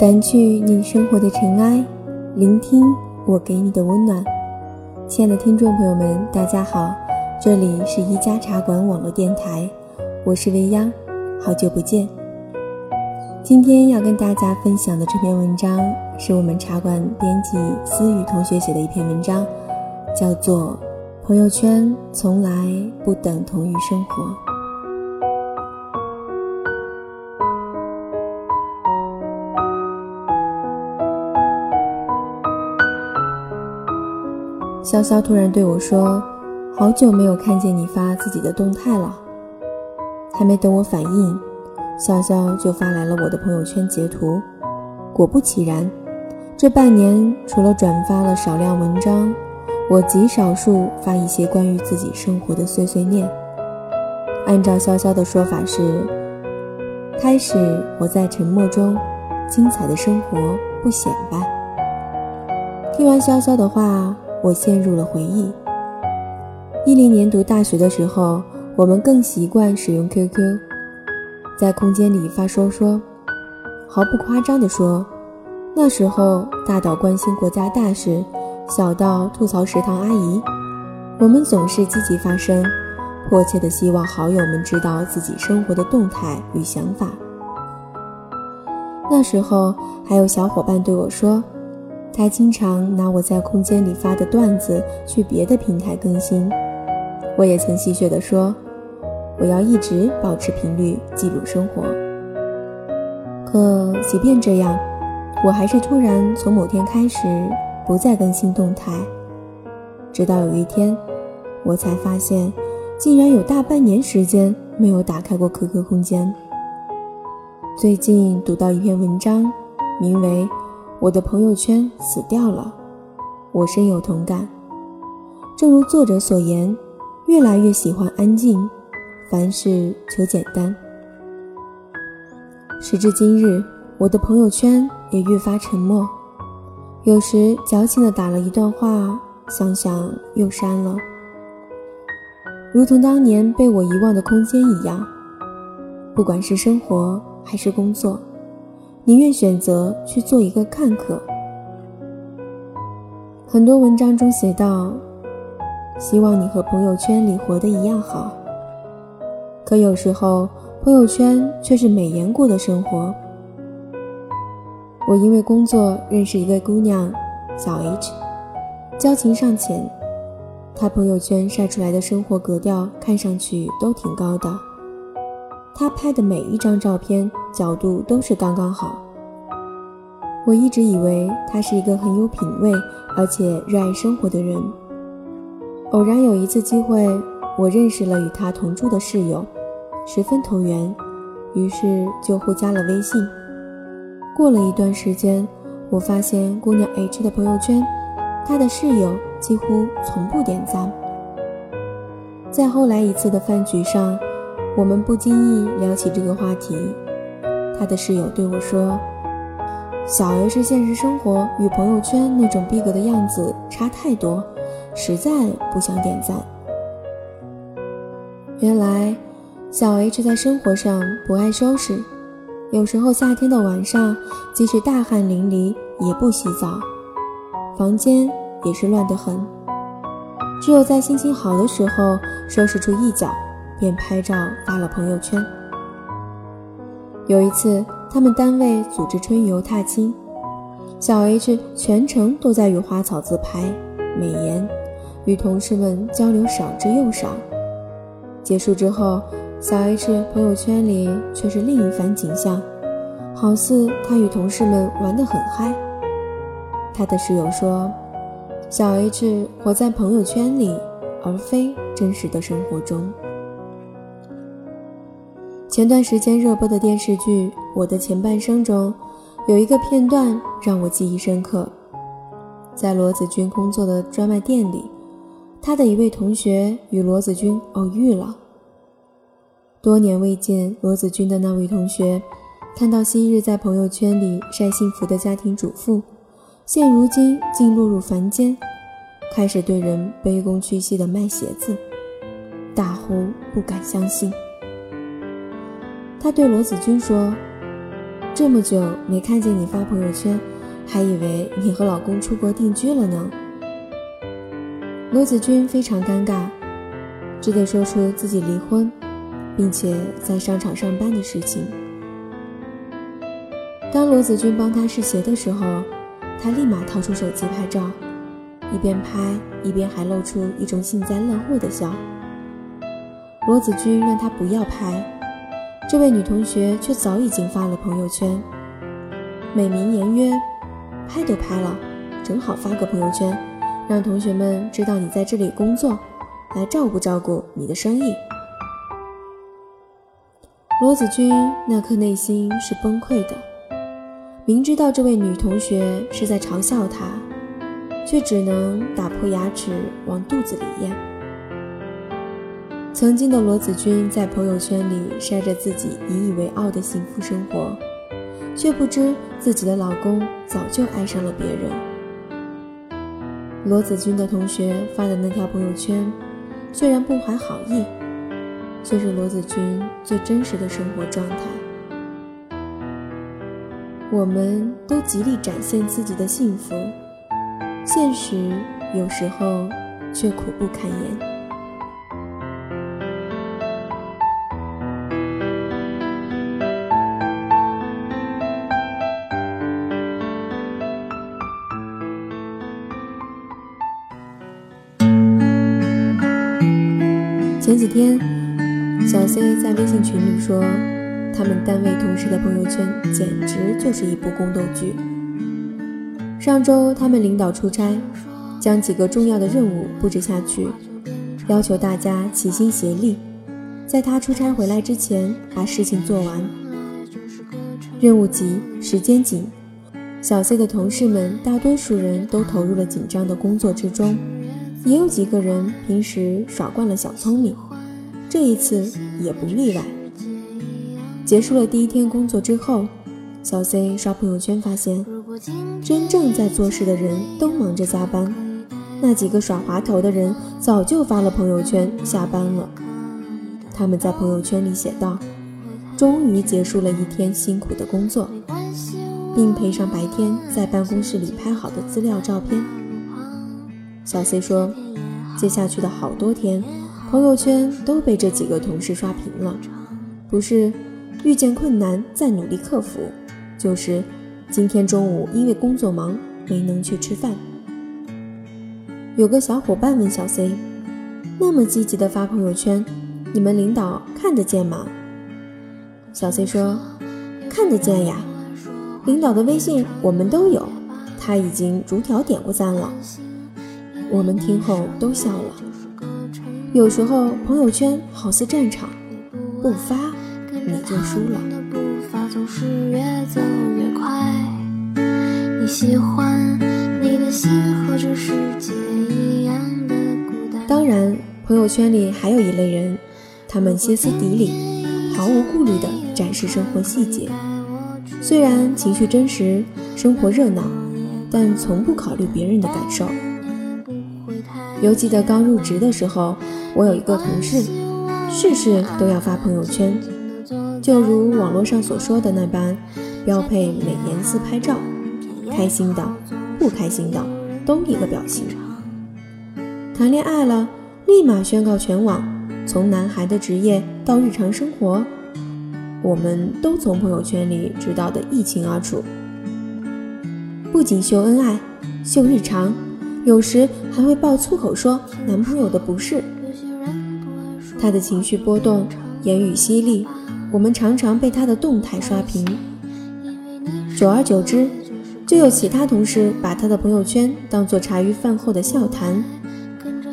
掸去你生活的尘埃，聆听我给你的温暖。亲爱的听众朋友们，大家好，这里是一家茶馆网络电台，我是未央，好久不见。今天要跟大家分享的这篇文章，是我们茶馆编辑思雨同学写的一篇文章，叫做《朋友圈从来不等同于生活》。潇潇突然对我说：“好久没有看见你发自己的动态了。”还没等我反应，潇潇就发来了我的朋友圈截图。果不其然，这半年除了转发了少量文章，我极少数发一些关于自己生活的碎碎念。按照潇潇的说法是：开始我在沉默中，精彩的生活不显摆。听完潇潇的话。我陷入了回忆。一零年读大学的时候，我们更习惯使用 QQ，在空间里发说说。毫不夸张地说，那时候大到关心国家大事，小到吐槽食堂阿姨，我们总是积极发声，迫切地希望好友们知道自己生活的动态与想法。那时候还有小伙伴对我说。他经常拿我在空间里发的段子去别的平台更新，我也曾戏谑地说：“我要一直保持频率，记录生活。”可即便这样，我还是突然从某天开始不再更新动态，直到有一天，我才发现，竟然有大半年时间没有打开过 QQ 空间。最近读到一篇文章，名为。我的朋友圈死掉了，我深有同感。正如作者所言，越来越喜欢安静，凡事求简单。时至今日，我的朋友圈也愈发沉默，有时矫情的打了一段话，想想又删了，如同当年被我遗忘的空间一样。不管是生活还是工作。宁愿选择去做一个看客。很多文章中写道：“希望你和朋友圈里活得一样好。”可有时候，朋友圈却是美颜过的生活。我因为工作认识一个姑娘，小 H，交情尚浅。她朋友圈晒出来的生活格调看上去都挺高的。她拍的每一张照片角度都是刚刚好。我一直以为他是一个很有品味而且热爱生活的人。偶然有一次机会，我认识了与他同住的室友，十分投缘，于是就互加了微信。过了一段时间，我发现姑娘 H 的朋友圈，她的室友几乎从不点赞。在后来一次的饭局上。我们不经意聊起这个话题，他的室友对我说：“小 H 现实生活与朋友圈那种逼格的样子差太多，实在不想点赞。”原来，小 H 在生活上不爱收拾，有时候夏天的晚上，即使大汗淋漓也不洗澡，房间也是乱得很，只有在心情好的时候收拾出一角。便拍照发了朋友圈。有一次，他们单位组织春游踏青，小 H 全程都在与花草自拍美颜，与同事们交流少之又少。结束之后，小 H 朋友圈里却是另一番景象，好似他与同事们玩得很嗨。他的室友说：“小 H 活在朋友圈里，而非真实的生活中。”前段时间热播的电视剧《我的前半生》中，有一个片段让我记忆深刻。在罗子君工作的专卖店里，他的一位同学与罗子君偶遇了。多年未见罗子君的那位同学，看到昔日在朋友圈里晒幸福的家庭主妇，现如今竟落入凡间，开始对人卑躬屈膝的卖鞋子，大呼不敢相信。他对罗子君说：“这么久没看见你发朋友圈，还以为你和老公出国定居了呢。罗子君非常尴尬，只得说出自己离婚，并且在商场上班的事情。当罗子君帮他试鞋的时候，他立马掏出手机拍照，一边拍一边还露出一种幸灾乐祸的笑。罗子君让他不要拍，这位女同学却早已经发了朋友圈，美名言曰：“拍都拍了，正好发个朋友圈。”让同学们知道你在这里工作，来照顾照顾你的生意。罗子君那颗内心是崩溃的，明知道这位女同学是在嘲笑他，却只能打破牙齿往肚子里咽。曾经的罗子君在朋友圈里晒着自己引以为傲的幸福生活，却不知自己的老公早就爱上了别人。罗子君的同学发的那条朋友圈，虽然不怀好意，却是罗子君最真实的生活状态。我们都极力展现自己的幸福，现实有时候却苦不堪言。前几天，小 C 在微信群里说，他们单位同事的朋友圈简直就是一部宫斗剧。上周他们领导出差，将几个重要的任务布置下去，要求大家齐心协力，在他出差回来之前把事情做完。任务急，时间紧，小 C 的同事们大多数人都投入了紧张的工作之中。也有几个人平时耍惯了小聪明，这一次也不例外。结束了第一天工作之后，小 C 刷朋友圈发现，真正在做事的人都忙着加班，那几个耍滑头的人早就发了朋友圈下班了。他们在朋友圈里写道：“终于结束了一天辛苦的工作，并配上白天在办公室里拍好的资料照片。”小 C 说：“接下去的好多天，朋友圈都被这几个同事刷屏了。不是遇见困难再努力克服，就是今天中午因为工作忙没能去吃饭。”有个小伙伴问小 C：“ 那么积极的发朋友圈，你们领导看得见吗？”小 C 说：“看得见呀，领导的微信我们都有，他已经逐条点过赞了。”我们听后都笑了。有时候朋友圈好似战场，不发你就输了。当然，朋友圈里还有一类人，他们歇斯底里，毫无顾虑地展示生活细节。虽然情绪真实，生活热闹，但从不考虑别人的感受。犹记得刚入职的时候，我有一个同事，事事都要发朋友圈，就如网络上所说的那般，标配美颜自拍照，开心的、不开心的都一个表情。谈恋爱了，立马宣告全网，从男孩的职业到日常生活，我们都从朋友圈里知道的一清二楚。不仅秀恩爱，秀日常。有时还会爆粗口说男朋友的不是，他的情绪波动，言语犀利，我们常常被他的动态刷屏。久而久之，就有其他同事把他的朋友圈当做茶余饭后的笑谈。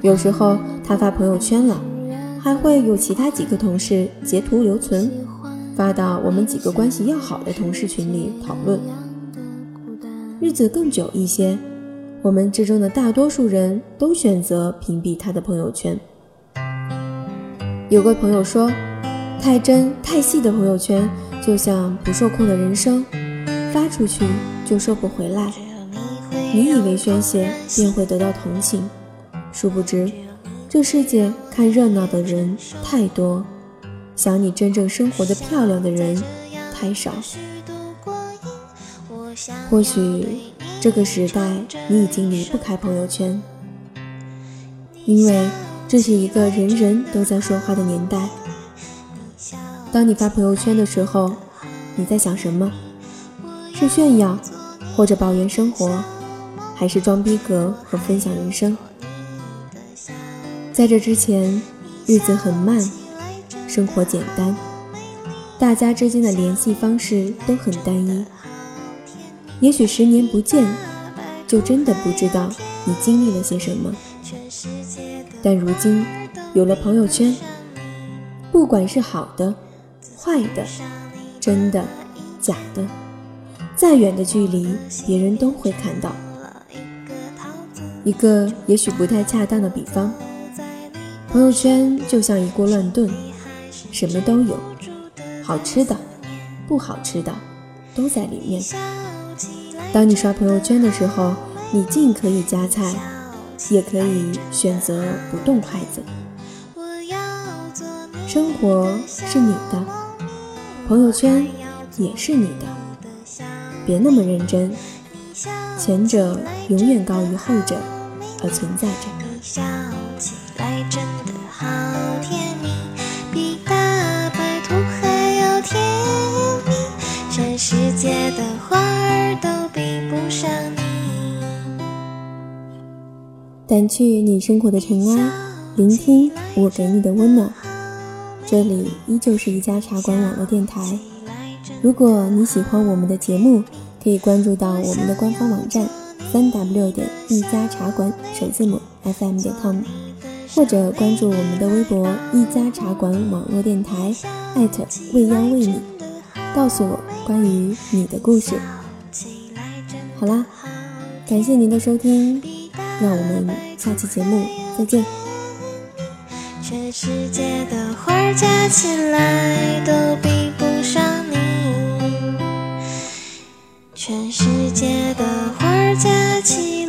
有时候他发朋友圈了，还会有其他几个同事截图留存，发到我们几个关系要好的同事群里讨论。日子更久一些。我们之中的大多数人都选择屏蔽他的朋友圈。有个朋友说：“太真太细的朋友圈，就像不受控的人生，发出去就收不回来。你以为宣泄便会得到同情，殊不知，这世界看热闹的人太多，想你真正生活的漂亮的人太少。”或许这个时代你已经离不开朋友圈，因为这是一个人人都在说话的年代。当你发朋友圈的时候，你在想什么？是炫耀，或者抱怨生活，还是装逼格和分享人生？在这之前，日子很慢，生活简单，大家之间的联系方式都很单一。也许十年不见，就真的不知道你经历了些什么。但如今有了朋友圈，不管是好的、坏的、真的、假的，再远的距离，别人都会看到。一个也许不太恰当的比方，朋友圈就像一锅乱炖，什么都有，好吃的、不好吃的都在里面。当你刷朋友圈的时候，你既可以夹菜，也可以选择不动筷子。生活是你的，朋友圈也是你的，别那么认真，前者永远高于后者而存在着。世界的花儿都比不上你掸去你生活的尘埃，聆听我给你的温暖。这里依旧是一家茶馆网络电台。如果你喜欢我们的节目，可以关注到我们的官方网站三 w 点一家茶馆首字母 fm 点 com，或者关注我们的微博一家茶馆网络电台，艾特未央为你，告诉我关于你的故事。好啦，感谢您的收听。那我们下期节目再见。全世界的花加起来都比不上你，全世界的花加起。